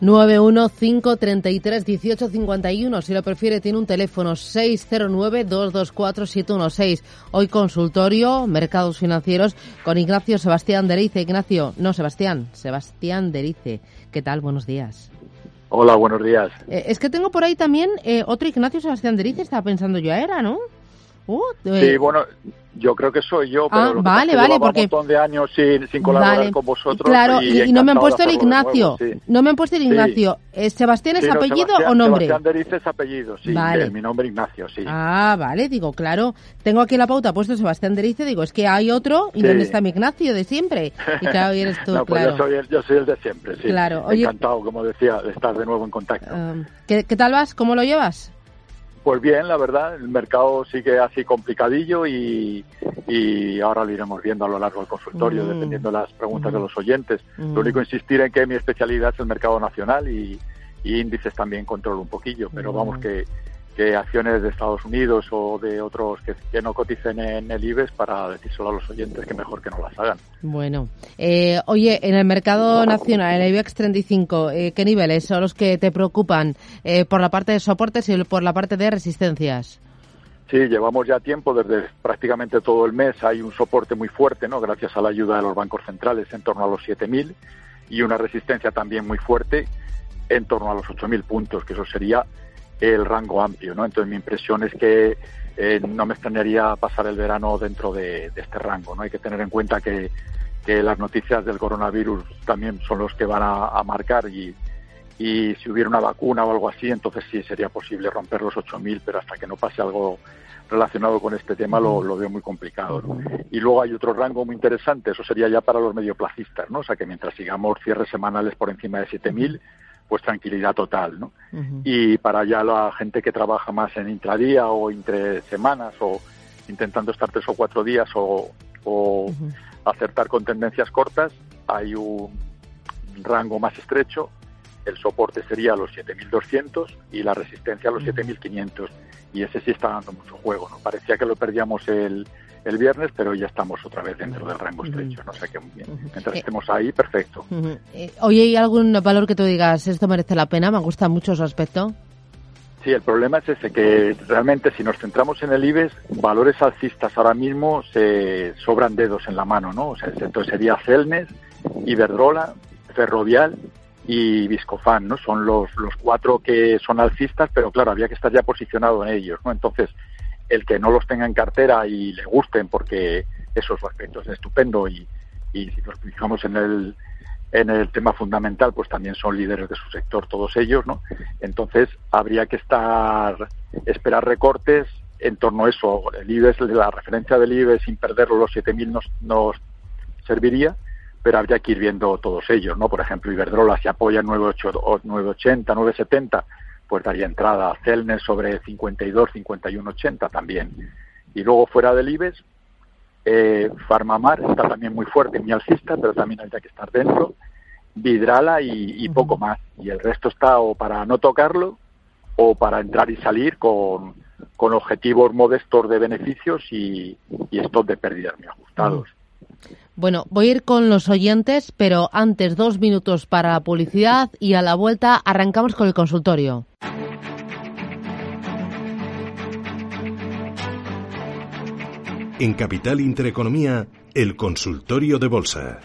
915331851. Si lo prefiere, tiene un teléfono 609224716. Hoy consultorio, mercados financieros, con Ignacio Sebastián Derice. Ignacio, no Sebastián, Sebastián Derice. ¿Qué tal? Buenos días. Hola, buenos días. Eh, es que tengo por ahí también eh, otro Ignacio Sebastián Derice, estaba pensando yo, era, ¿no? Uh, sí, bueno, yo creo que soy yo, pero ah, vale, vale, porque un montón de años sin, sin colaborar con vosotros. Claro, y, no me han puesto el Ignacio. No me han puesto el Ignacio. ¿Sebastián es apellido o nombre? Sebastián Derice es apellido, sí. Vale. mi nombre Ignacio, sí. Ah, vale, digo, claro. Tengo aquí la pauta puesto Sebastián Derice, digo, es que hay otro y ¿dónde está mi Ignacio de siempre? Y claro, y eres tú, no, pues claro. Yo soy, el, yo soy el de siempre, sí. Claro. Encantado, como decía, de estar de nuevo en contacto. Ah, ¿qué, ¿Qué tal vas? ¿Cómo lo llevas? Pues bien, la verdad, el mercado sigue así complicadillo y, ahora lo iremos viendo a lo largo del consultorio, mm. dependiendo de las preguntas de mm. los oyentes. Lo mm. único insistir en que mi especialidad es el mercado nacional y, y índices también controlo un poquillo, pero vamos que que acciones de Estados Unidos o de otros que, no coticen en el IBEX para decírselo a los oyentes que mejor que no las hagan. Bueno, eh, oye, en el mercado nacional, el IBEX 35, eh, ¿qué niveles son los que te preocupan eh, por la parte de soportes y por la parte de resistencias? Sí, llevamos ya tiempo, desde prácticamente todo el mes hay un soporte muy fuerte, ¿no? Gracias a la ayuda de los bancos centrales en torno a los 7.000 y una resistencia también muy fuerte en torno a los 8.000 puntos, que eso sería el rango amplio, ¿no? Entonces mi impresión es que eh, no me extrañaría pasar el verano dentro de, este rango, ¿no? Hay que tener en cuenta que, las noticias del coronavirus también son los que van a, marcar y, y, si hubiera una vacuna o algo así, entonces sí sería posible romper los 8.000, pero hasta que no pase algo relacionado con este tema lo, lo veo muy complicado. ¿no? Y luego hay otro rango muy interesante, eso sería ya para los medioplacistas, ¿no? O sea que mientras sigamos cierres semanales por encima de 7.000, pues tranquilidad total, ¿no? Y para ya la gente que trabaja más en intradía o entre semanas o intentando estar tres o cuatro días o, acertar con tendencias cortas, hay un rango más estrecho. El soporte sería los 7.200 y la resistencia a los 7.500. Y ese sí está dando mucho juego, ¿no? Parecía que lo perdíamos el, el viernes, pero ya estamos otra vez dentro del rango estrecho, no sé muy bien. Mientras estemos ahí, perfecto. Eh, oye, ¿hay algún valor que tú digas, esto merece la pena? Me gusta mucho su aspecto. Sí, el problema es ese, que realmente si nos centramos en el IBEX, valores alcistas ahora mismo se sobran dedos en la mano, ¿no? O sea, entonces sería Celnes, Iberdrola, Ferrovial y Viscofan, ¿no? Son los, los cuatro que son alcistas, pero claro, había que estar ya posicionado en ellos, ¿no? Entonces, el que no los tenga en cartera y le gusten porque esos aspectos es estupendo y, y si nos fijamos en el en el tema fundamental, pues también son líderes de su sector todos ellos, ¿no? Entonces habría que estar esperar recortes en torno a eso. El IBEX, la referencia del IBEX sin perderlo los 7.000 nos, nos serviría, pero habría que ir viendo todos ellos, ¿no? Por ejemplo, Iberdrola si apoya 980, 970, pues daría entrada a Celnes sobre 52, 51, 80 también. Y luego fuera del IBEX, eh, Farmamar está también muy fuerte, muy alcista, pero también habría que estar dentro. Vidrala y, poco más. Y el resto está o para no tocarlo o para entrar y salir con, con objetivos modestos de beneficios y, y estos de pérdidas muy ajustados. Bueno, voy a ir con los oyentes, pero antes dos minutos para la publicidad y a la vuelta arrancamos con el consultorio. En Capital Intereconomía, el consultorio de bolsa.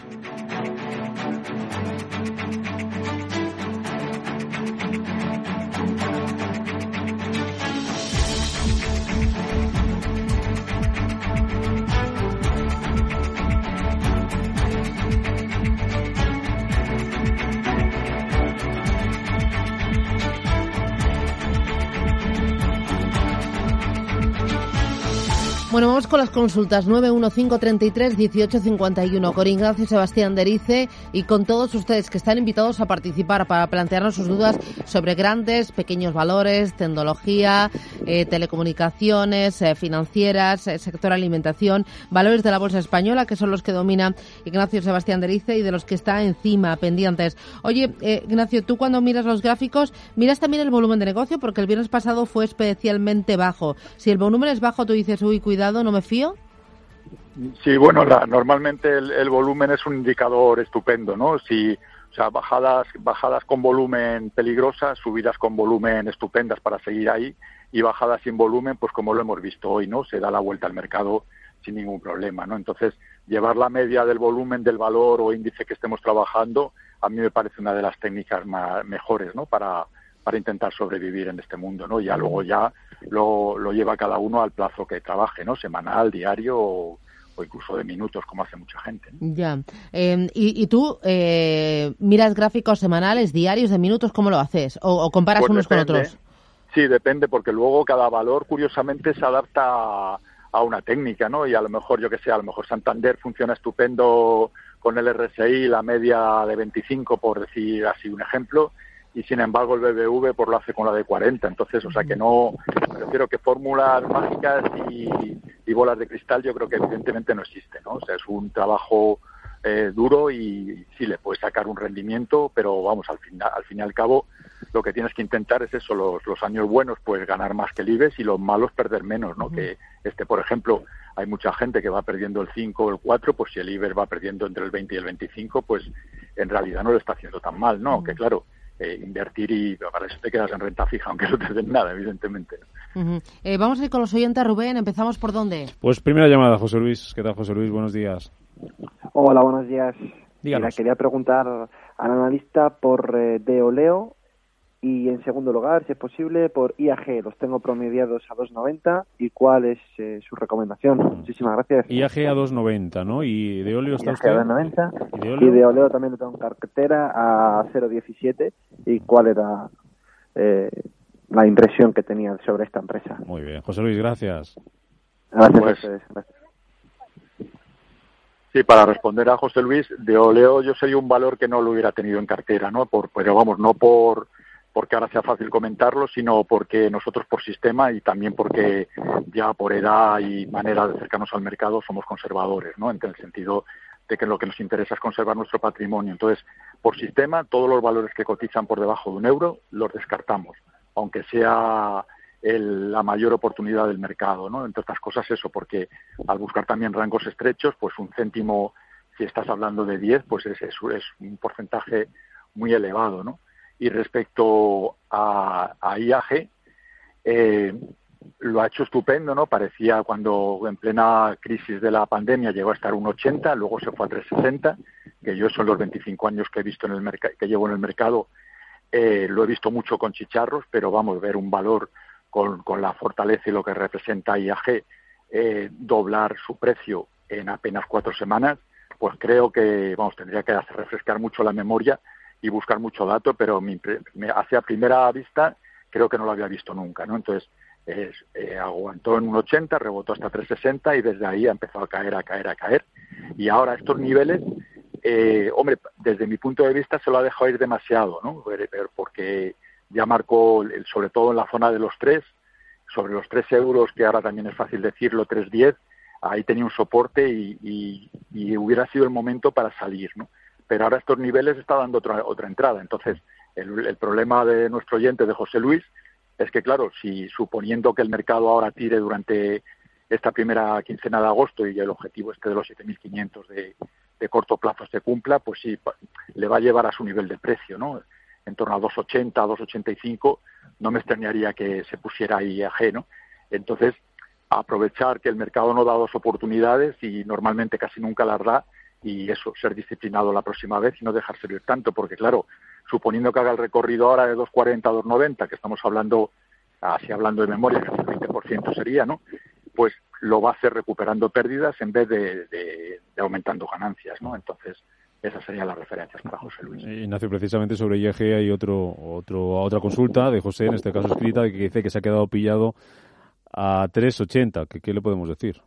Bueno, vamos con las consultas 915331851 con Ignacio Sebastián Derice y con todos ustedes que están invitados a participar para plantearnos sus dudas sobre grandes, pequeños valores, tecnología, eh, telecomunicaciones, eh, financieras, eh, sector alimentación, valores de la bolsa española que son los que domina Ignacio Sebastián Derice y de los que está encima pendientes. Oye, Ignacio, tú cuando miras los gráficos, miras también el volumen de negocio porque el viernes pasado fue especialmente bajo. Si el volumen es bajo, tú dices, uy, cuidado no me fío? Sí, bueno, normalmente el, volumen es un indicador estupendo, ¿no? Si, o sea, bajadas, bajadas con volumen peligrosas, subidas con volumen estupendas para seguir ahí y bajadas sin volumen, pues como lo hemos visto hoy, ¿no? Se da la vuelta al mercado sin ningún problema, ¿no? Entonces, llevar la media del volumen del valor o índice que estemos trabajando, a mí me parece una de las técnicas más, mejores, ¿no? Para, para intentar sobrevivir en este mundo, ¿no? Ya luego ya lo, lo lleva cada uno al plazo que trabaje, ¿no? Semanal, diario o, incluso de minutos, como hace mucha gente. Ya. Em, ¿y, tú eh, miras gráficos semanales, diarios, de minutos? ¿Cómo lo haces? ¿O, comparas pues unos con otros? Sí, depende, porque luego cada valor, curiosamente, se adapta a una técnica, ¿no? Y a lo mejor, yo que sé, a lo mejor Santander funciona estupendo con el RSI, la media de 25, por decir así un ejemplo, y sin embargo el BBV por lo hace con la de 40. Entonces, o sea que no, me refiero que fórmulas mágicas y, bolas de cristal yo creo que evidentemente no existe, ¿no? O sea, es un trabajo eh, duro y sí le puedes sacar un rendimiento, pero vamos, al fin, al fin y al cabo lo que tienes que intentar es eso, los, los años buenos pues ganar más que el IBEX y los malos perder menos, ¿no? Que este, por ejemplo, hay mucha gente que va perdiendo el 5 o el 4, pues si el IBEX va perdiendo entre el 20 y el 25, pues en realidad no lo está haciendo tan mal, ¿no? Que claro, eh, invertir y para eso te quedas en renta fija, aunque no te den nada, evidentemente. Eh, vamos a ir con los oyentes, Rubén. ¿Empezamos por dónde? Pues primera llamada, José Luis. ¿Qué tal, José Luis? Buenos días. Hola, buenos días. quería preguntar al analista por eh, Deoleo y en segundo lugar, si es posible, por IAG. Los tengo promediados a 2.90 y cuál es eh, su recomendación. Mm. Muchísimas gracias. IAG a 2.90, ¿no? ¿Y de óleo está usted? a 2.90 ¿Y de óleo? también lo tengo en cartera a 0.17 y cuál era eh, la impresión que tenía sobre esta empresa. Muy bien. José Luis, gracias. Gracias pues, Gracias. Sí, para responder a José Luis, de Oleo yo sería un valor que no lo hubiera tenido en cartera, ¿no? Por, pero vamos, no por porque ahora sea fácil comentarlo, sino porque nosotros por sistema y también porque ya por edad y manera de acercarnos al mercado somos conservadores, ¿no? En el sentido de que lo que nos interesa es conservar nuestro patrimonio. Entonces, por sistema, todos los valores que cotizan por debajo de un euro los descartamos, aunque sea la mayor oportunidad del mercado, ¿no? Entre otras cosas eso, porque al buscar también rangos estrechos, pues un céntimo, si estás hablando de 10, pues es, es, es un porcentaje muy elevado, ¿no? Y respecto a, IAG, eh, lo ha hecho estupendo, ¿no? Parecía cuando en plena crisis de la pandemia llegó a estar un 80, luego se fue a 360, que yo son los 25 años que he visto en el que llevo en el mercado, eh, lo he visto mucho con chicharros, pero vamos, ver un valor con, con la fortaleza y lo que representa IAG, eh, doblar su precio en apenas cuatro semanas, pues creo que, vamos, tendría que refrescar mucho la memoria y buscar mucho dato, pero me, hacia primera vista creo que no lo había visto nunca, ¿no? Entonces, eh, aguantó en un 80, rebotó hasta 360 y desde ahí ha empezado a caer, a caer, a caer. Y ahora estos niveles, eh, hombre, desde mi punto de vista se lo ha dejado ir demasiado, ¿no? Porque ya marcó, sobre todo en la zona de los 3, sobre los 3 euros, que ahora también es fácil decirlo, 3.10, ahí tenía un soporte y, y hubiera sido el momento para salir, ¿no? Pero ahora estos niveles está dando otra, otra entrada. Entonces, el, problema de nuestro oyente, de José Luis, es que, claro, si suponiendo que el mercado ahora tire durante esta primera quincena de agosto y el objetivo este de los 7.500 de, de corto plazo se cumpla, pues sí, le va a llevar a su nivel de precio, ¿no? En torno a 2,80, 2,85, no me extrañaría que se pusiera ahí ajeno. Entonces, aprovechar que el mercado no da dos oportunidades y normalmente casi nunca las da, y eso, ser disciplinado la próxima vez y no dejar servir tanto, porque claro, suponiendo que haga el recorrido ahora de 2.40 a 2.90, que estamos hablando, así hablando de memoria, que el 20% sería, ¿no? Pues lo va a hacer recuperando pérdidas en vez de, aumentando ganancias, ¿no? Entonces, esas serían las referencias para José Luis. Eh, Ignacio, precisamente sobre IEG hay otro, otro, otra consulta de José, en este caso escrita, que dice que se ha quedado pillado a 3.80. ¿Qué, ¿Qué le podemos decir?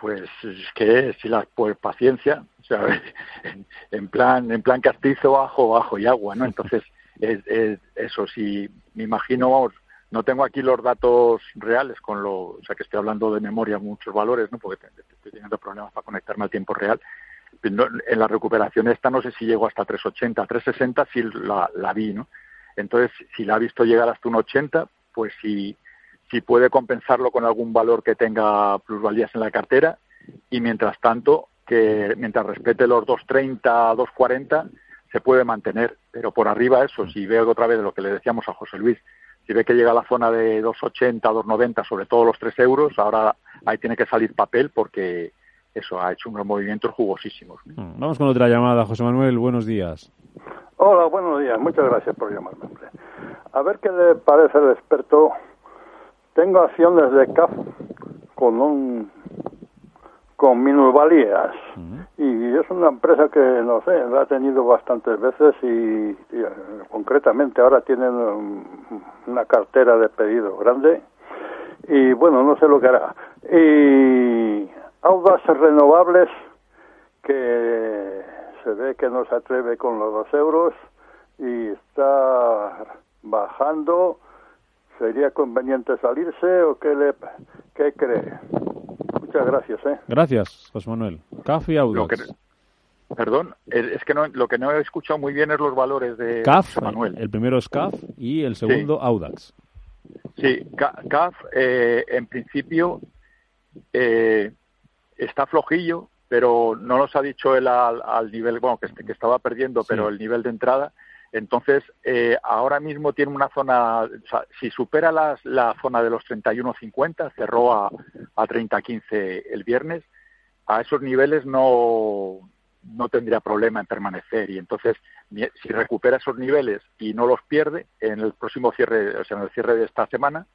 Pues es que si la pues paciencia o sea, en, plan en plan castizo ajo ajo y agua no entonces es, eso sí me imagino vamos no tengo aquí los datos reales con lo o sea que estoy hablando de memoria muchos valores no porque estoy teniendo problemas para conectarme al tiempo real en la recuperación esta no sé si llegó hasta 380 360 sí la, la vi no entonces si la ha visto llegar hasta un 80 pues sí si puede compensarlo con algún valor que tenga plusvalías en la cartera y mientras tanto que mientras respete los 2.30, 2.40 se puede mantener, pero por arriba eso, si veo otra vez lo que le decíamos a José Luis, si ve que llega a la zona de 2,80, 2,90, sobre todo los 3 euros, ahora ahí tiene que salir papel porque eso ha hecho unos movimientos jugosísimos. Mm, vamos con otra llamada, José Manuel, buenos días. Hola, buenos días, muchas gracias por llamarme. A ver qué le parece el experto. Tengo acciones de CAF con un con minusvalías. Y es una empresa que no sé la ha tenido bastantes veces y, y, concretamente ahora tienen una cartera de pedido grande. Y bueno no sé lo que hará. Y Audas renovables que se ve que no se atreve con los dos euros y está bajando. ¿Sería conveniente salirse o qué, le, qué cree? Muchas gracias. ¿eh? Gracias, José Manuel. CAF y Audax. perdón, es que no, lo que no he escuchado muy bien es los valores de CAF, Manuel. El primero es CAF y el segundo Audax. Sí, CAF eh, en principio eh, está flojillo, pero no nos ha dicho él al, nivel, bueno, que, que, estaba perdiendo, pero el nivel de entrada. Entonces, eh, ahora mismo tiene una zona, si supera las, la zona de los 31.50, cerró a, a 30.15 el viernes, a esos niveles no, no tendría problema en permanecer. Y entonces si recupera esos niveles y no los pierde en el próximo cierre, o sea, en el cierre de esta semana,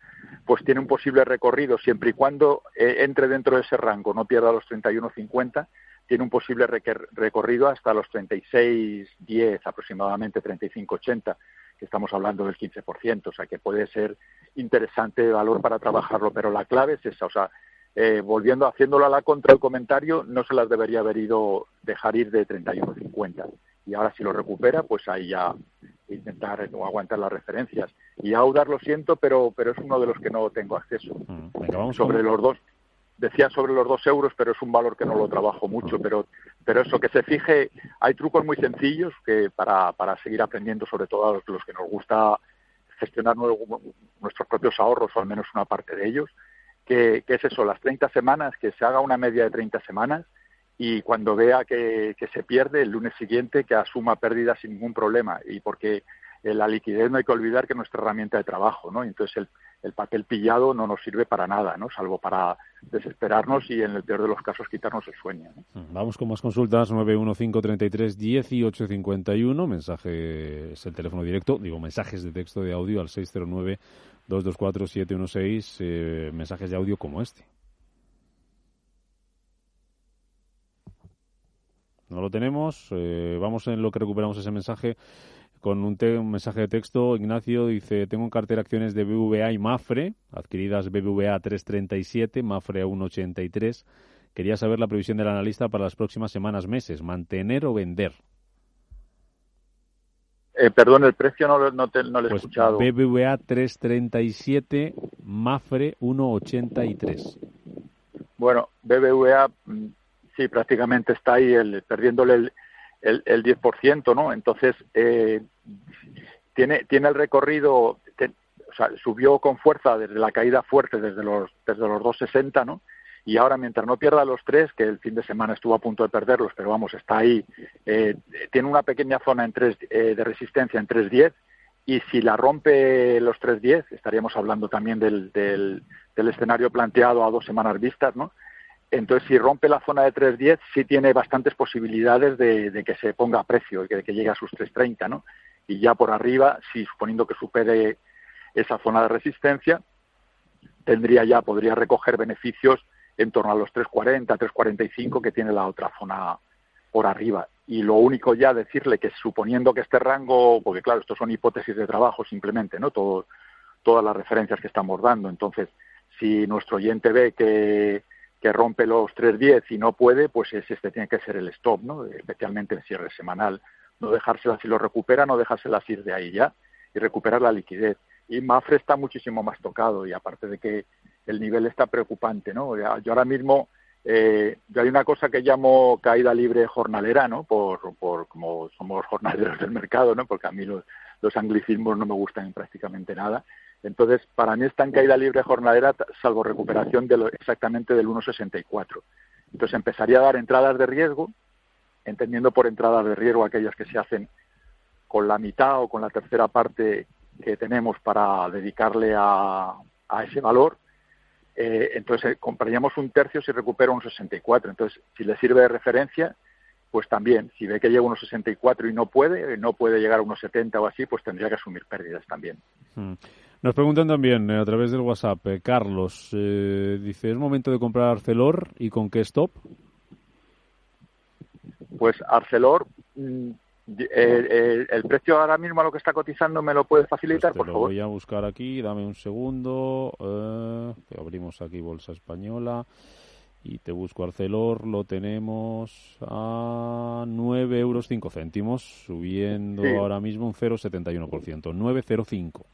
pues tiene un posible recorrido siempre y cuando eh, entre dentro de ese rango, no pierda los 31.50, tiene un posible recorrido hasta los 36.10 aproximadamente 35.80, que estamos hablando del 15%, o sea que puede ser interesante valor para trabajarlo, pero la clave es esa, o sea, eh, volviendo haciéndolo a la contra el comentario, no se las debería haber ido dejar ir de 31.50. Y ahora si lo recupera, pues ahí ya intentar o aguantar las referencias. Y Audar lo siento, pero pero es uno de los que no tengo acceso. Mm, sobre los dos, decía sobre los dos euros, pero es un valor que no lo trabajo mucho. Pero pero eso que se fije, hay trucos muy sencillos que para para seguir aprendiendo, sobre todo a los, que nos gusta gestionar nuestros propios ahorros o al menos una parte de ellos que, es eso, las 30 semanas, que se haga una media de 30 semanas y cuando vea que, se pierde el lunes siguiente que asuma pérdidas sin ningún problema y porque la liquidez no hay que olvidar que es nuestra herramienta de trabajo, ¿no? Entonces el, el papel pillado no nos sirve para nada, ¿no? Salvo para desesperarnos y en el peor de los casos quitarnos el sueño. Mm, vamos con más consultas, 915331851, mensaje es el teléfono directo, digo mensajes de texto de audio al 609 224-716 eh, mensajes de audio como este. No lo tenemos. Eh, vamos en lo que recuperamos ese mensaje con un, mensaje de texto. Ignacio dice, tengo en cartera acciones de BVA y Mafre, adquiridas BBVA 337, Mafre a 183. Quería saber la previsión del analista para las próximas semanas, meses. ¿Mantener o vender? Eh, perdón, el precio no, no, te, no lo he pues escuchado. BBVA 337, Mafre 183. Bueno, BBVA mm, sí, prácticamente está ahí el, perdiéndole el, el, el 10%, ¿no? Entonces, eh, tiene, tiene el recorrido, o sea, subió con fuerza desde la caída fuerte, desde los, desde los 260, ¿no? y ahora mientras no pierda los tres, que el fin de semana estuvo a punto de perderlos, pero vamos, está ahí, eh, tiene una pequeña zona en tres, eh, de resistencia en 3.10 y si la rompe los 3.10, estaríamos hablando también del, del, escenario planteado a dos semanas vistas, ¿no? Entonces, si rompe la zona de 3.10, sí tiene bastantes posibilidades de, que se ponga a precio, de que llegue a sus 3.30, ¿no? Y ya por arriba, si suponiendo que supere esa zona de resistencia, tendría ya, podría recoger beneficios en torno a los 3.40, 3.45 que tiene la otra zona por arriba. Y lo único ya decirle que suponiendo que este rango, porque claro, esto son hipótesis de trabajo simplemente, ¿no? Todo, todas las referencias que estamos dando. Entonces, si nuestro oyente ve que, que rompe los 3.10 y no puede, pues ese este tiene que ser el stop, ¿no? Especialmente en cierre semanal. No dejársela, si lo recupera, no dejárselas ir de ahí ya y recuperar la liquidez. Y Mafre está muchísimo más tocado y aparte de que el nivel está preocupante, ¿no? Yo ahora mismo eh, yo hay una cosa que llamo caída libre jornalera, ¿no? Por, por como somos jornaleros del mercado, ¿no? Porque a mí los, anglicismos no me gustan prácticamente nada. Entonces, para mí está en caída libre jornalera, salvo recuperación de lo, exactamente del 1,64. Entonces, empezaría a dar entradas de riesgo, entendiendo por entradas de riesgo aquellas que se hacen con la mitad o con la tercera parte que tenemos para dedicarle a, ese valor, eh, entonces eh, compraríamos un tercio si recupera un 64. Entonces, si le sirve de referencia, pues también, si ve que llega a unos 64 y no puede, no puede llegar a unos 70 o así, pues tendría que asumir pérdidas también. Hmm. Nos preguntan también a través del WhatsApp, Carlos, dice, ¿es momento de comprar Arcelor y con qué stop? Pues Arcelor, mm, el precio ahora mismo a lo que está cotizando me lo puedes facilitar, pues por favor. Voy a buscar aquí, dame un segundo. Eh, abrimos aquí Bolsa Española y te busco Arcelor. Lo tenemos a 9 euros 5 céntimos, subiendo ahora mismo un 0,71%, 9,05.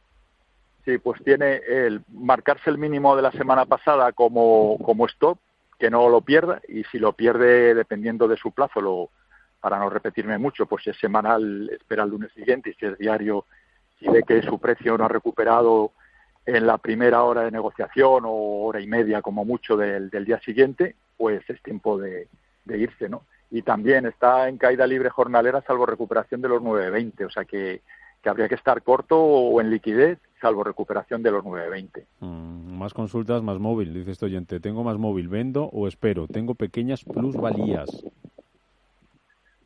Sí, pues tiene el marcarse el mínimo de la semana pasada como, como stop que no lo pierda y si lo pierde dependiendo de su plazo, lo, para no repetirme mucho, pues si es semanal espera el lunes siguiente y si es diario, si ve que su precio no ha recuperado en la primera hora de negociación o hora y media como mucho del, día siguiente, pues es tiempo de, irse, ¿no? Y también está en caída libre jornalera salvo recuperación de los 9.20, o sea que, que habría que estar corto o en liquidez salvo recuperación de los 9.20. Mm, más consultas, más móvil, dice este oyente. Tengo más móvil, ¿vendo o espero? Tengo pequeñas plusvalías.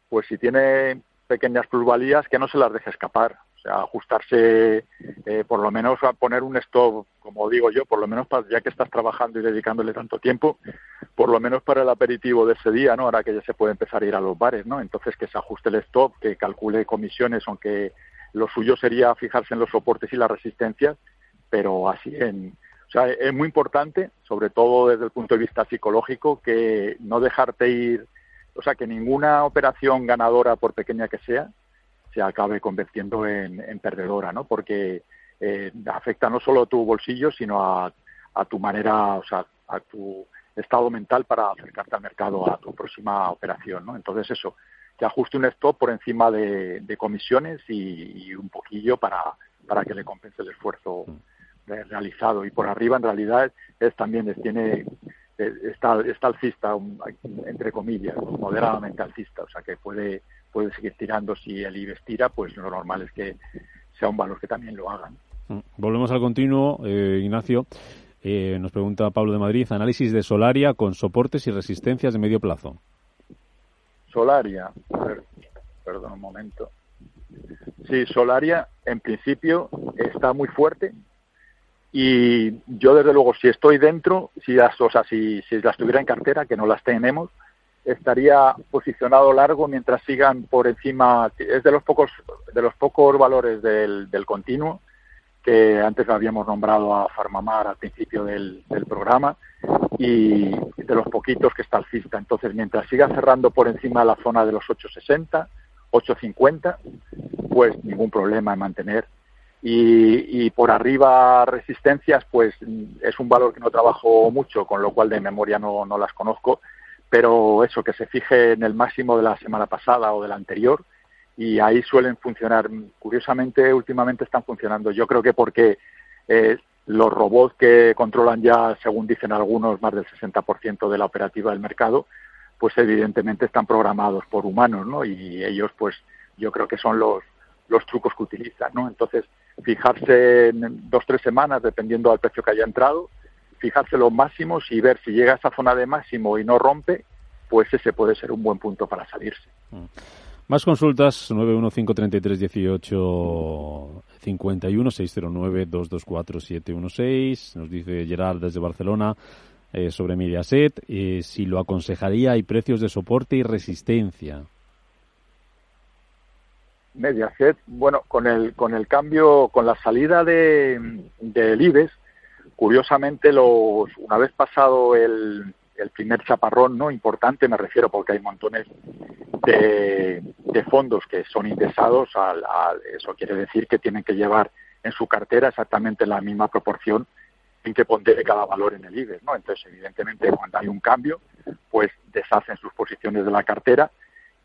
Pues si tiene pequeñas plusvalías, que no se las deje escapar. O sea, ajustarse, eh, por lo menos a poner un stop, como digo yo, por lo menos para, ya que estás trabajando y dedicándole tanto tiempo, por lo menos para el aperitivo de ese día, ¿no? Ahora que ya se puede empezar a ir a los bares, ¿no? Entonces que se ajuste el stop, que calcule comisiones, aunque lo suyo sería fijarse en los soportes y las resistencias, pero así en... O sea, es muy importante, sobre todo desde el punto de vista psicológico, que no dejarte ir, o sea, que ninguna operación ganadora, por pequeña que sea, se acabe convirtiendo en, perdedora, ¿no? Porque eh, afecta no solo a tu bolsillo, sino a, a tu manera, o sea, a tu estado mental para acercarte al mercado, a tu próxima operación, ¿no? Entonces eso, que ajuste un stop por encima de, comisiones y, un poquillo para, para que le compense el esfuerzo realizado. Y por arriba, en realidad, es también tiene está, está alcista, entre comillas, moderadamente alcista, o sea que puede, puede seguir tirando. Si el IBEX tira, pues lo normal es que sea un valor que también lo hagan. Mm. Volvemos al continuo, eh, Ignacio. Eh, nos pregunta Pablo de Madrid, análisis de Solaria con soportes y resistencias de medio plazo. Solaria, perdón un momento. Sí, Solaria en principio está muy fuerte y yo desde luego si estoy dentro, si las, o sea, si, las tuviera en cartera, que no las tenemos, estaría posicionado largo mientras sigan por encima, es de los pocos, de los pocos valores del continuo, que antes habíamos nombrado a Farmamar al principio del, programa, y de los poquitos que está alcista. Entonces, mientras siga cerrando por encima de la zona de los 860, 850, pues ningún problema en mantener. Y, por arriba resistencias, pues es un valor que no trabajo mucho, con lo cual de memoria no, no las conozco, pero eso, que se fije en el máximo de la semana pasada o de la anterior, y ahí suelen funcionar. Curiosamente, últimamente están funcionando. Yo creo que porque eh, los robots que controlan ya, según dicen algunos, más del 60% de la operativa del mercado, pues evidentemente están programados por humanos, ¿no? Y ellos, pues, yo creo que son los, los trucos que utilizan, ¿no? Entonces, fijarse en dos, tres semanas, dependiendo del precio que haya entrado, fijarse los máximos y ver si llega a esa zona de máximo y no rompe, pues ese puede ser un buen punto para salirse. Mm. Más consultas, 9153318 51 609 224 716. Nos dice Gerard desde Barcelona eh, sobre Mediaset. Eh, si lo aconsejaría, hay precios de soporte y resistencia. Mediaset, bueno, con el, con el cambio, con la salida de, del IBEX, curiosamente, los, una vez pasado el, el primer chaparrón no importante, me refiero porque hay montones de, fondos que son indexados, al, eso quiere decir que tienen que llevar en su cartera exactamente la misma proporción en que pondere cada valor en el IBEX, ¿no? Entonces, evidentemente, cuando hay un cambio, pues deshacen sus posiciones de la cartera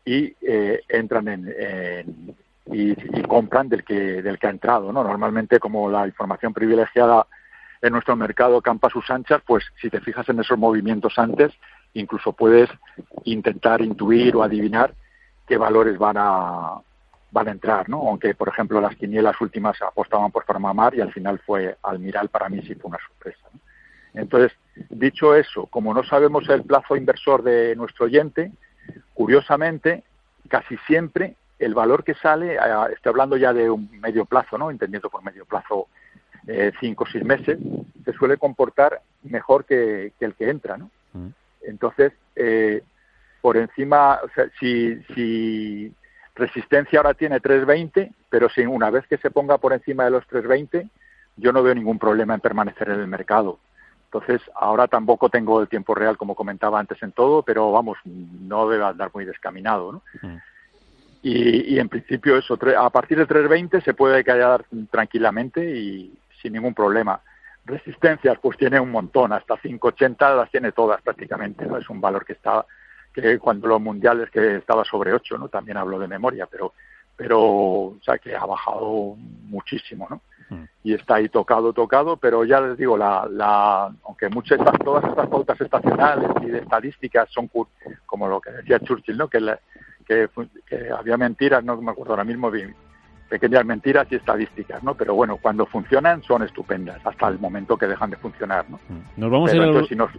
y eh, entran en, y, y, compran del que del que ha entrado, ¿no? Normalmente, como la información privilegiada en nuestro mercado campa sus anchas, pues si te fijas en esos movimientos antes, incluso puedes intentar intuir o adivinar qué valores van a van a entrar, ¿no? Aunque, por ejemplo, las quinielas últimas apostaban por Farmamar y al final fue Almiral, para mí sí fue una sorpresa. Entonces, dicho eso, como no sabemos el plazo inversor de nuestro oyente, curiosamente, casi siempre el valor que sale, eh, estoy hablando ya de un medio plazo, ¿no? Entendiendo por medio plazo eh, cinco o seis meses, se suele comportar mejor que, el que entra, ¿no? Mm. Entonces, eh, por encima, o sea, si, si resistencia ahora tiene 320, pero si una vez que se ponga por encima de los 320, yo no veo ningún problema en permanecer en el mercado. Entonces, ahora tampoco tengo el tiempo real, como comentaba antes en todo, pero vamos, no debe andar muy descaminado, ¿no? Mm. Y, y, en principio eso, a partir de 320 se puede callar tranquilamente y sin ningún problema. Resistencias, pues tiene un montón, hasta 580 las tiene todas prácticamente, ¿no? Es un valor que está, que cuando los mundiales que estaba sobre 8, ¿no? También hablo de memoria, pero, pero, o sea, que ha bajado muchísimo, ¿no? Mm. Y está ahí tocado, tocado, pero ya les digo, la, la, aunque muchas, todas estas pautas estacionales y de estadísticas son como lo que decía Churchill, ¿no? Que, que, que había mentiras, no me acuerdo ahora mismo, pequeñas mentiras y estadísticas, ¿no? Pero bueno, cuando funcionan son estupendas, hasta el momento que dejan de funcionar, ¿no? Mm. Nos vamos a ir a...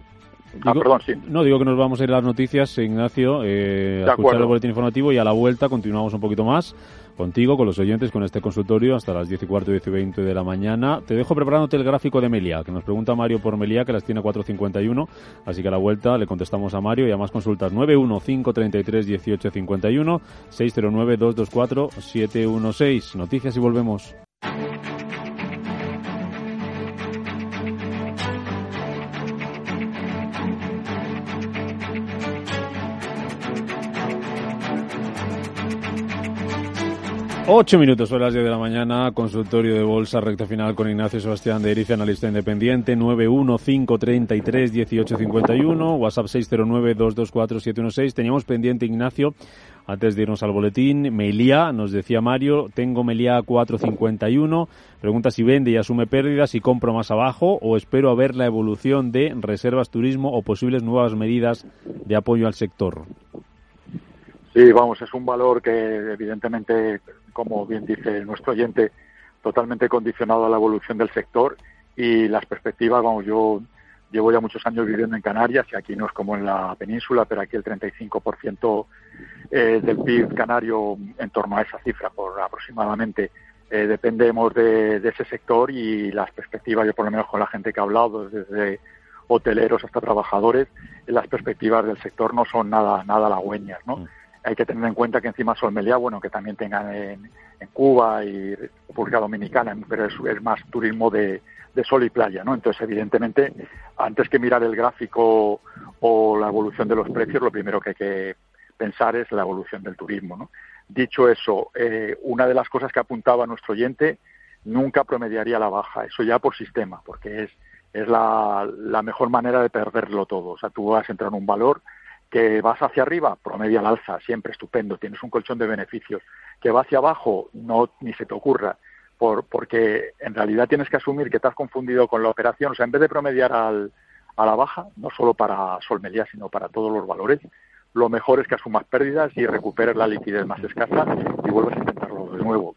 Ah, perdón, sí. No, digo que nos vamos a ir a las noticias, Ignacio, eh, a escuchar el boletín informativo y a la vuelta continuamos un poquito más contigo, con los oyentes, con este consultorio hasta las 10 y cuarto, 10 y 20 de la mañana. Te dejo preparándote el gráfico de Melia, que nos pregunta Mario por Melia, que las tiene 4.51, así que a la vuelta le contestamos a Mario y además consultas 915331851, 609224716. Noticias y volvemos. Ocho minutos, son las 10 de la mañana, consultorio de bolsa, recta final con Ignacio Sebastián de Erice, analista independiente, 915331851, WhatsApp 609224716. Teníamos pendiente, Ignacio, antes de irnos al boletín, Melia, nos decía Mario, tengo Melia 451, pregunta si vende y asume pérdidas y compro más abajo o espero a ver la evolución de reservas turismo o posibles nuevas medidas de apoyo al sector. Sí, vamos, es un valor que evidentemente, como bien dice nuestro oyente, totalmente condicionado a la evolución del sector y las perspectivas, vamos, yo llevo ya muchos años viviendo en Canarias y aquí no es como en la península, pero aquí el 35% eh, del PIB canario en torno a esa cifra por aproximadamente eh, dependemos de, ese sector y las perspectivas, yo por lo menos con la gente que ha hablado, desde hoteleros hasta trabajadores, las perspectivas del sector no son nada nada halagüeñas, ¿no? Hay que tener en cuenta que encima Solmelia, bueno, que también tengan en, Cuba y República Dominicana, pero es, más turismo de, sol y playa, ¿no? Entonces, evidentemente, antes que mirar el gráfico o la evolución de los precios, lo primero que hay que pensar es la evolución del turismo, ¿no? Dicho eso, eh, una de las cosas que apuntaba nuestro oyente, nunca promediaría la baja, eso ya por sistema, porque es, es la, la mejor manera de perderlo todo. O sea, tú vas a entrar en un valor que vas hacia arriba, promedia al alza, siempre estupendo, tienes un colchón de beneficios. Que va hacia abajo, no ni se te ocurra, por, porque en realidad tienes que asumir que te has confundido con la operación. O sea, en vez de promediar al, a la baja, no solo para Solmelia, sino para todos los valores, lo mejor es que asumas pérdidas y recuperes la liquidez más escasa y vuelvas a intentarlo de nuevo.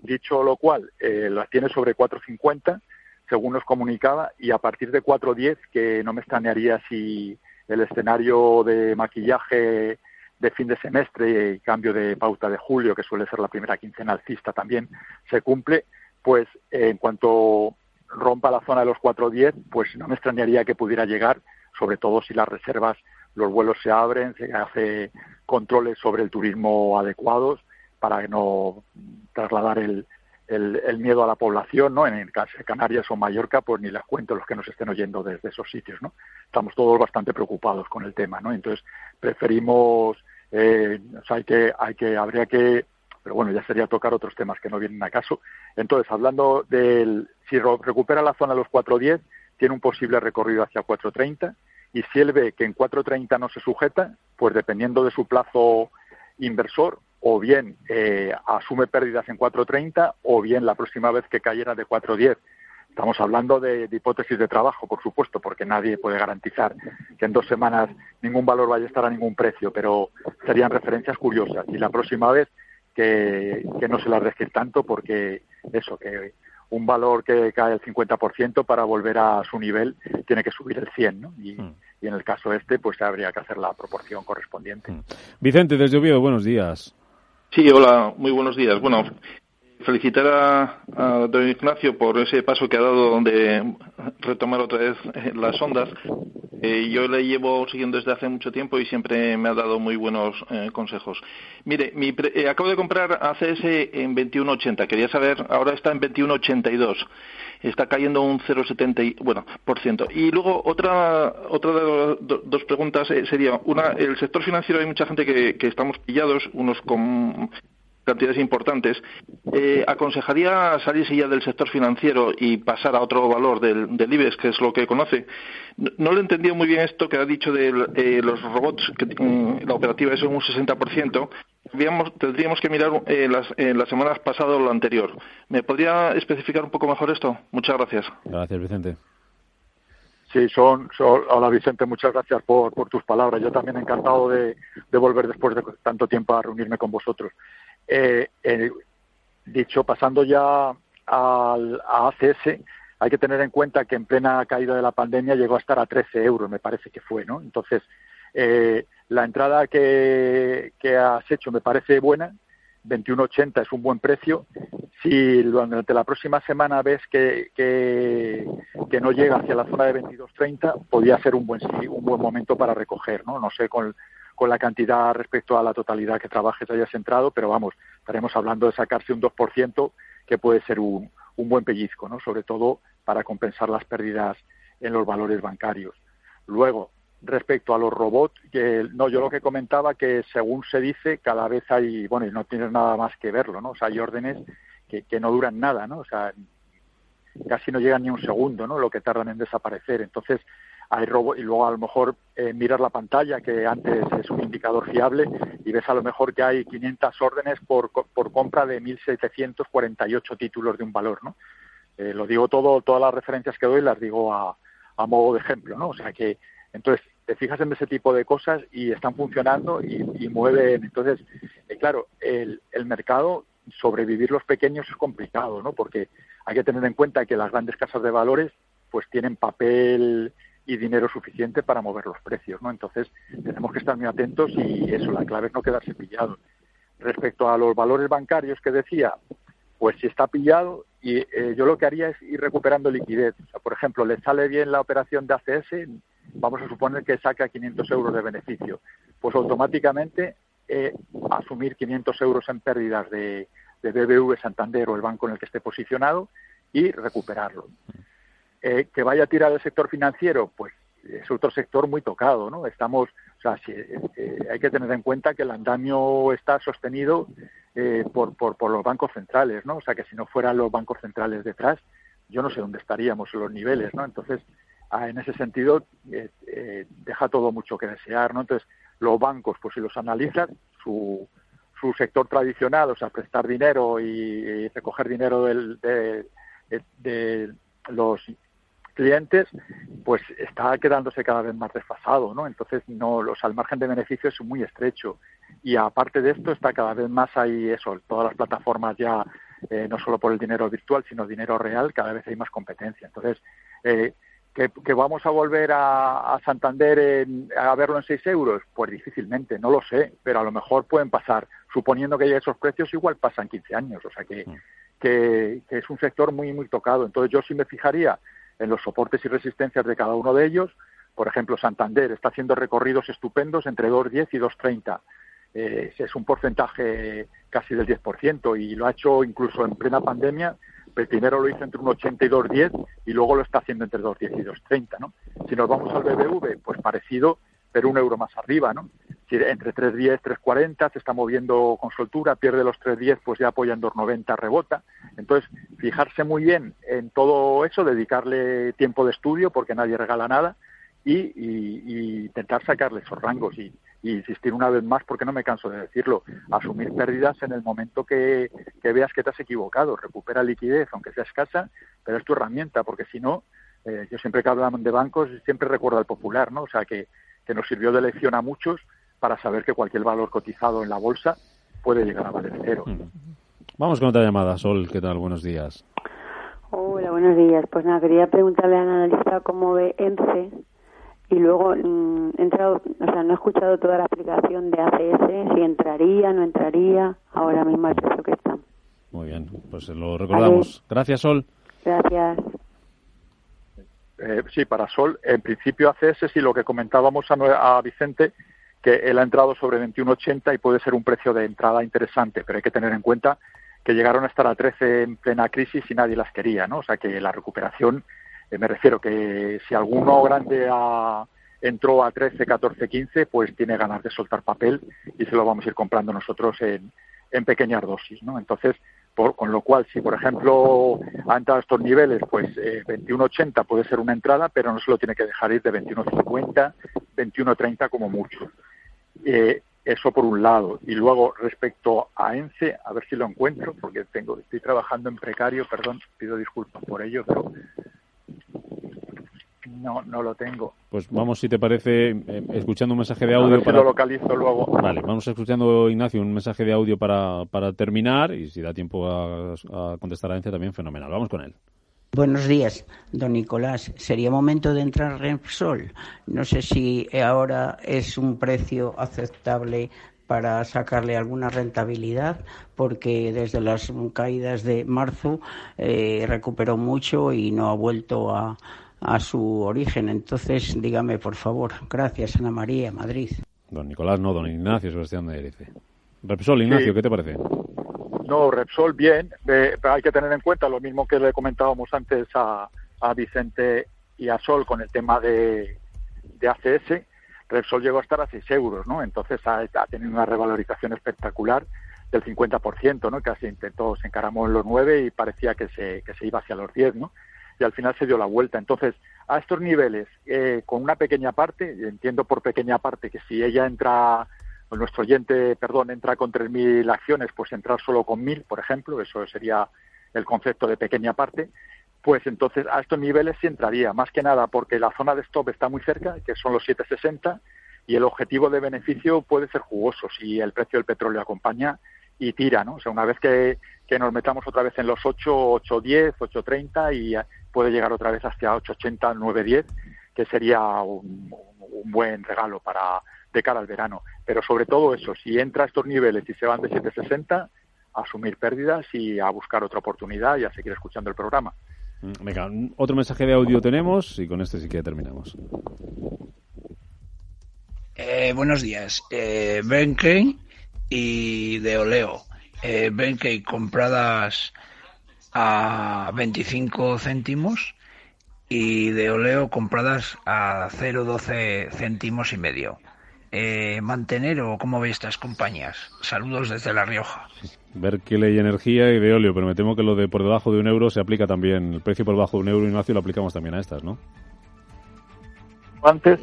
Dicho lo cual, eh, las tienes sobre 4.50, según nos comunicaba, y a partir de 4.10, que no me extrañaría si el escenario de maquillaje de fin de semestre y cambio de pauta de julio, que suele ser la primera quincena alcista también, se cumple, pues en cuanto rompa la zona de los 4.10, pues no me extrañaría que pudiera llegar, sobre todo si las reservas, los vuelos se abren, se hace controles sobre el turismo adecuados para no trasladar el, el, miedo a la población, ¿no? En el Canarias o Mallorca, pues ni les cuento los que nos estén oyendo desde esos sitios, ¿no? Estamos todos bastante preocupados con el tema, ¿no? Entonces preferimos, eh, hay que, hay que, habría que, pero bueno, ya sería tocar otros temas que no vienen a caso. Entonces, hablando del, si recupera la zona de los 4.10, tiene un posible recorrido hacia 4.30 y si él ve que en 4.30 no se sujeta, pues dependiendo de su plazo inversor, o bien eh, asume pérdidas en 4.30 o bien la próxima vez que cayera de 4.10. Estamos hablando de, hipótesis de trabajo, por supuesto, porque nadie puede garantizar que en dos semanas ningún valor vaya a estar a ningún precio, pero serían referencias curiosas. Y la próxima vez que, no se la arriesgue tanto porque eso, que un valor que cae el 50% para volver a su nivel tiene que subir el 100, ¿no? Y, mm. y en el caso este, pues habría que hacer la proporción correspondiente. Mm. Vicente, desde Oviedo, buenos días. Sí, hola, muy buenos días. Bueno, felicitar a, don Ignacio por ese paso que ha dado donde retomar otra vez eh, las ondas. Eh, yo le llevo siguiendo desde hace mucho tiempo y siempre me ha dado muy buenos eh, consejos. Mire, mi acabo de comprar ACS en 21.80. Quería saber, ahora está en 21.82. Está cayendo un 0,70 bueno, por ciento. Y luego otra otra de dos preguntas sería una, el sector financiero hay mucha gente que, que estamos pillados, unos con cantidades importantes, eh, aconsejaría salirse ya del sector financiero y pasar a otro valor del, del IBEX, que es lo que conoce. No, le entendía muy bien esto que ha dicho de eh, los robots, que mm, la operativa es un 60%. tendríamos que mirar eh, las, las semanas pasadas o lo anterior. ¿Me podría especificar un poco mejor esto? Muchas gracias. Gracias, Vicente. Sí, son, hola Vicente, muchas gracias por, por tus palabras. Yo también encantado de, de volver después de tanto tiempo a reunirme con vosotros. Eh, dicho, pasando ya al, a ACS, hay que tener en cuenta que en plena caída de la pandemia llegó a estar a 13 euros, me parece que fue, ¿no? Entonces, eh, la entrada que, que has hecho me parece buena, 21.80 es un buen precio. Si durante la próxima semana ves que, que, que, no llega hacia la zona de 22.30, podría ser un buen, un buen momento para recoger, ¿no? No sé con, con la cantidad respecto a la totalidad que trabajes hayas entrado, pero vamos, estaremos hablando de sacarse un 2% que puede ser un, un buen pellizco, ¿no? Sobre todo para compensar las pérdidas en los valores bancarios. Luego, respecto a los robots, que no, yo lo que comentaba que según se dice, cada vez hay, bueno, y no tienes nada más que verlo, ¿no? O sea, hay órdenes que, que no duran nada, ¿no? O sea, casi no llegan ni un segundo, ¿no? Lo que tardan en desaparecer. Entonces, hay robo y luego a lo mejor eh, miras la pantalla que antes es un indicador fiable y ves a lo mejor que hay 500 órdenes por, por compra de 1.748 títulos de un valor, ¿no? Eh, lo digo todo, todas las referencias que doy las digo a, a modo de ejemplo, ¿no? O sea que entonces te fijas en ese tipo de cosas y están funcionando y, y mueven. Entonces, eh, claro, el, el mercado sobrevivir los pequeños es complicado, ¿no? Porque hay que tener en cuenta que las grandes casas de valores pues tienen papel y dinero suficiente para mover los precios, ¿no? Entonces, tenemos que estar muy atentos y eso, la clave es no quedarse pillado. Respecto a los valores bancarios que decía, pues si está pillado, y eh, yo lo que haría es ir recuperando liquidez. Por ejemplo, le sale bien la operación de ACS, vamos a suponer que saca 500 euros de beneficio, pues automáticamente eh, asumir 500 euros en pérdidas de, de BBV Santander o el banco en el que esté posicionado y recuperarlo. Eh, que vaya a tirar el sector financiero, pues es otro sector muy tocado, ¿no? Estamos, o sea, eh, hay que tener en cuenta que el andamio está sostenido eh, por, por, los bancos centrales, ¿no? O sea, que si no fueran los bancos centrales detrás, yo no sé dónde estaríamos los niveles, ¿no? Entonces, ah, en ese sentido, deja todo mucho que desear, ¿no? Entonces, los bancos, pues si los analizan, su, su sector tradicional, o sea, prestar dinero y, recoger dinero del, de, de los clientes, pues está quedándose cada vez más desfasado, ¿no? Entonces, no, los, al margen de beneficios es muy estrecho. Y aparte de esto, está cada vez más ahí eso, todas las plataformas ya, eh, no solo por el dinero virtual, sino dinero real, cada vez hay más competencia. Entonces, eh, ¿que, vamos a volver a, Santander a verlo en 6 euros? Pues difícilmente, no lo sé, pero a lo mejor pueden pasar, suponiendo que haya esos precios, igual pasan 15 años. O sea que, mm. que, que es un sector muy, muy tocado. Entonces, yo sí me fijaría en los soportes y resistencias de cada uno de ellos. Por ejemplo, Santander está haciendo recorridos estupendos entre 2,10 y 2,30. Eh, es un porcentaje casi del 10% y lo ha hecho incluso en plena pandemia. El primero lo hizo entre un 80 y 2,10 y luego lo está haciendo entre 2,10 y 2,30. ¿no? Si nos vamos al BBV, pues parecido, pero un euro más arriba. ¿no? Entre 3.10, 3.40 se está moviendo con soltura, pierde los 3.10, pues ya apoya en 2.90, rebota. Entonces, fijarse muy bien en todo eso, dedicarle tiempo de estudio, porque nadie regala nada, y, intentar sacarle esos rangos y, insistir una vez más, porque no me canso de decirlo, asumir pérdidas en el momento que, veas que te has equivocado, recupera liquidez, aunque sea escasa, pero es tu herramienta, porque si no, eh, yo siempre que hablamos de bancos, siempre recuerdo al popular, ¿no? O sea, que, que nos sirvió de lección a muchos, para saber que cualquier valor cotizado en la bolsa puede llegar a valer cero. Vamos con otra llamada. Sol, ¿qué tal? Buenos días. Hola, buenos días. Pues nada, quería preguntarle al analista cómo ve ENCE y luego mm, he entrado, o sea, no he escuchado toda la explicación de ACS, si entraría, no entraría, ahora mismo es eso que está. Muy bien, pues lo recordamos. Gracias, Sol. Gracias. Eh, sí, para Sol, en principio ACS, sí, lo que comentábamos a, a Vicente, que él ha entrado sobre 21.80 y puede ser un precio de entrada interesante, pero hay que tener en cuenta que llegaron a estar a 13 en plena crisis y nadie las quería, ¿no? O sea que la recuperación, eh, me refiero que si alguno grande entró a 13, 14, 15, pues tiene ganas de soltar papel y se lo vamos a ir comprando nosotros en, en pequeñas dosis, ¿no? Entonces, por, con lo cual, si por ejemplo ha entrado a estos niveles, pues eh, 21.80 puede ser una entrada, pero no se lo tiene que dejar ir de 21.50, 21.30 como mucho. Eh, eso por un lado. Y luego, respecto a ENCE, a ver si lo encuentro, porque tengo, estoy trabajando en precario, perdón, pido disculpas por ello, pero no, no lo tengo. Pues vamos, si te parece, eh, escuchando un mensaje de audio. para... lo localizo luego. Vale, vamos escuchando, Ignacio, un mensaje de audio para, para terminar y si da tiempo a, a contestar a ENCE también, fenomenal. Vamos con él. Buenos días, don Nicolás. Sería momento de entrar Repsol. No sé si ahora es un precio aceptable para sacarle alguna rentabilidad, porque desde las caídas de marzo eh, recuperó mucho y no ha vuelto a, a su origen. Entonces, dígame, por favor. Gracias, Ana María, Madrid. Don Nicolás, no, don Ignacio, Sebastián de Erice. Repsol, Ignacio, ¿qué te parece? No, Repsol bien, eh, pero hay que tener en cuenta lo mismo que le comentábamos antes a, a Vicente y a Sol con el tema de, de ACS. Repsol llegó a estar a 6 euros, ¿no? Entonces ha, ha tenido una revalorización espectacular del 50%, ¿no? Casi intentó, se encaramó en los 9 y parecía que se, que se iba hacia los 10, ¿no? Y al final se dio la vuelta. Entonces, a estos niveles, eh, con una pequeña parte, entiendo por pequeña parte que si ella entra nuestro oyente, perdón, entra con 3.000 acciones, pues entrar solo con 1.000, por ejemplo, eso sería el concepto de pequeña parte, pues entonces a estos niveles sí entraría, más que nada porque la zona de stop está muy cerca, que son los 7,60, y el objetivo de beneficio puede ser jugoso si el precio del petróleo acompaña y tira, ¿no? O sea, una vez que, que nos metamos otra vez en los 8, 8,10, 8,30 y puede llegar otra vez hasta 8,80, 9,10, que sería un, un buen regalo para de cara al verano. Pero sobre todo eso, si entra a estos niveles y se van de 760, asumir pérdidas y a buscar otra oportunidad y a seguir escuchando el programa. Mm, venga, otro mensaje de audio tenemos y con este sí que terminamos. Eh, buenos días. Eh, y de Oleo. Eh, Benkei compradas a 25 céntimos y de Oleo compradas a 0,12 céntimos y medio eh, mantener o cómo ve estas compañías? Saludos desde La Rioja. Ver que ley energía y Veolio, pero me temo que lo de por debajo de un euro se aplica también. El precio por debajo de un euro, Ignacio, lo aplicamos también a estas, ¿no? Antes,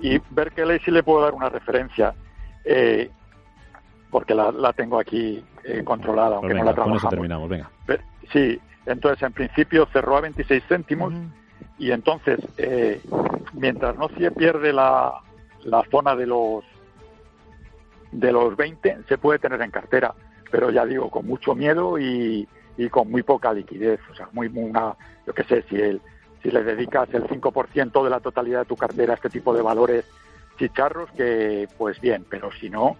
y ver que ley sí le puedo dar una referencia, eh, porque la, la, tengo aquí eh, controlada, aunque pues venga, no la trabajamos. Con eso terminamos, venga. Pero, sí, entonces en principio cerró a 26 céntimos uh -huh. y entonces, eh, mientras no se pierde la, la zona de los de los 20 se puede tener en cartera, pero ya digo, con mucho miedo y, y con muy poca liquidez. O sea, muy, una, yo qué sé, si, el, si le dedicas el 5% de la totalidad de tu cartera a este tipo de valores chicharros, que pues bien, pero si no,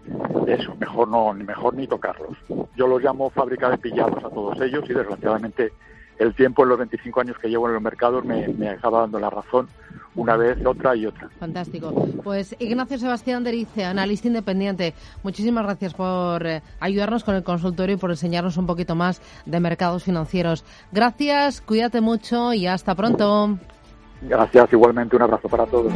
eso, mejor no, mejor ni tocarlos. Yo los llamo fábrica de pillados a todos ellos y desgraciadamente el tiempo en los 25 años que llevo en los mercados me, me acaba dando la razón una vez, otra y otra. Fantástico. Pues Ignacio Sebastián Derice, analista independiente, muchísimas gracias por eh, ayudarnos con el consultorio y por enseñarnos un poquito más de mercados financieros. Gracias, cuídate mucho y hasta pronto. Gracias, igualmente un abrazo para todos.